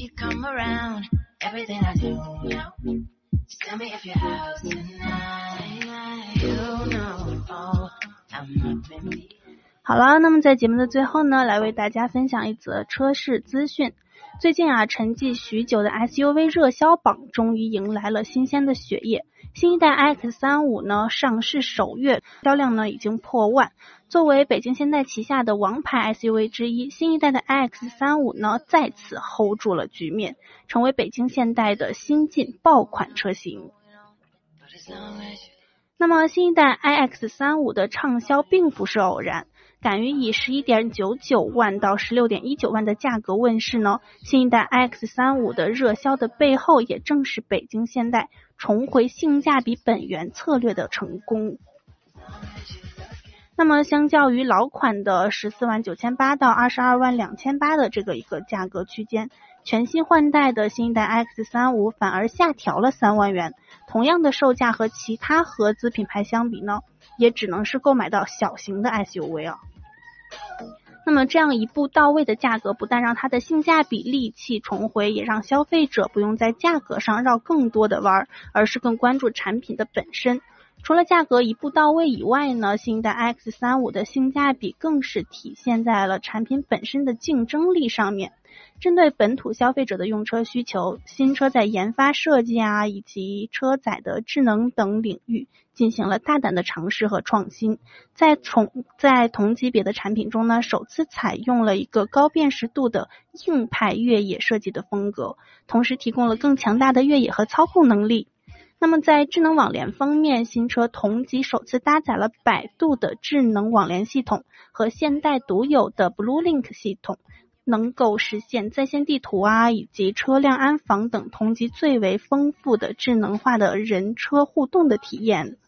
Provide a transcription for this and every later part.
you come around, everything I do, you know. Just tell me if you're out tonight. You know, oh, I'm up in the 好了，那么在节目的最后呢，来为大家分享一则车市资讯。最近啊，沉寂许久的 SUV 热销榜终于迎来了新鲜的血液。新一代 iX 三五呢，上市首月销量呢已经破万。作为北京现代旗下的王牌 SUV 之一，新一代的 iX 三五呢再次 hold 住了局面，成为北京现代的新晋爆款车型。那么新一代 iX 三五的畅销并不是偶然，敢于以十一点九九万到十六点一九万的价格问世呢，新一代 iX 三五的热销的背后，也正是北京现代重回性价比本源策略的成功。那么，相较于老款的十四万九千八到二十二万两千八的这个一个价格区间，全新换代的新一代 X 三五反而下调了三万元。同样的售价和其他合资品牌相比呢，也只能是购买到小型的 SUV 啊。那么这样一步到位的价格，不但让它的性价比利器重回，也让消费者不用在价格上绕更多的弯儿，而是更关注产品的本身。除了价格一步到位以外呢，新一代 X 三五的性价比更是体现在了产品本身的竞争力上面。针对本土消费者的用车需求，新车在研发设计啊，以及车载的智能等领域进行了大胆的尝试和创新。在从在同级别的产品中呢，首次采用了一个高辨识度的硬派越野设计的风格，同时提供了更强大的越野和操控能力。那么在智能网联方面，新车同级首次搭载了百度的智能网联系统和现代独有的 BlueLink 系统，能够实现在线地图啊以及车辆安防等同级最为丰富的智能化的人车互动的体验。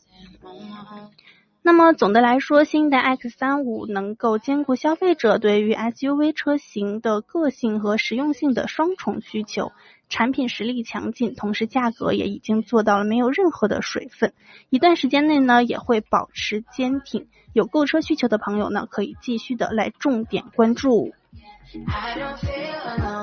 那么总的来说，新一代 X 三五能够兼顾消费者对于 SUV 车型的个性和实用性的双重需求，产品实力强劲，同时价格也已经做到了没有任何的水分，一段时间内呢也会保持坚挺。有购车需求的朋友呢，可以继续的来重点关注。I don't feel alone.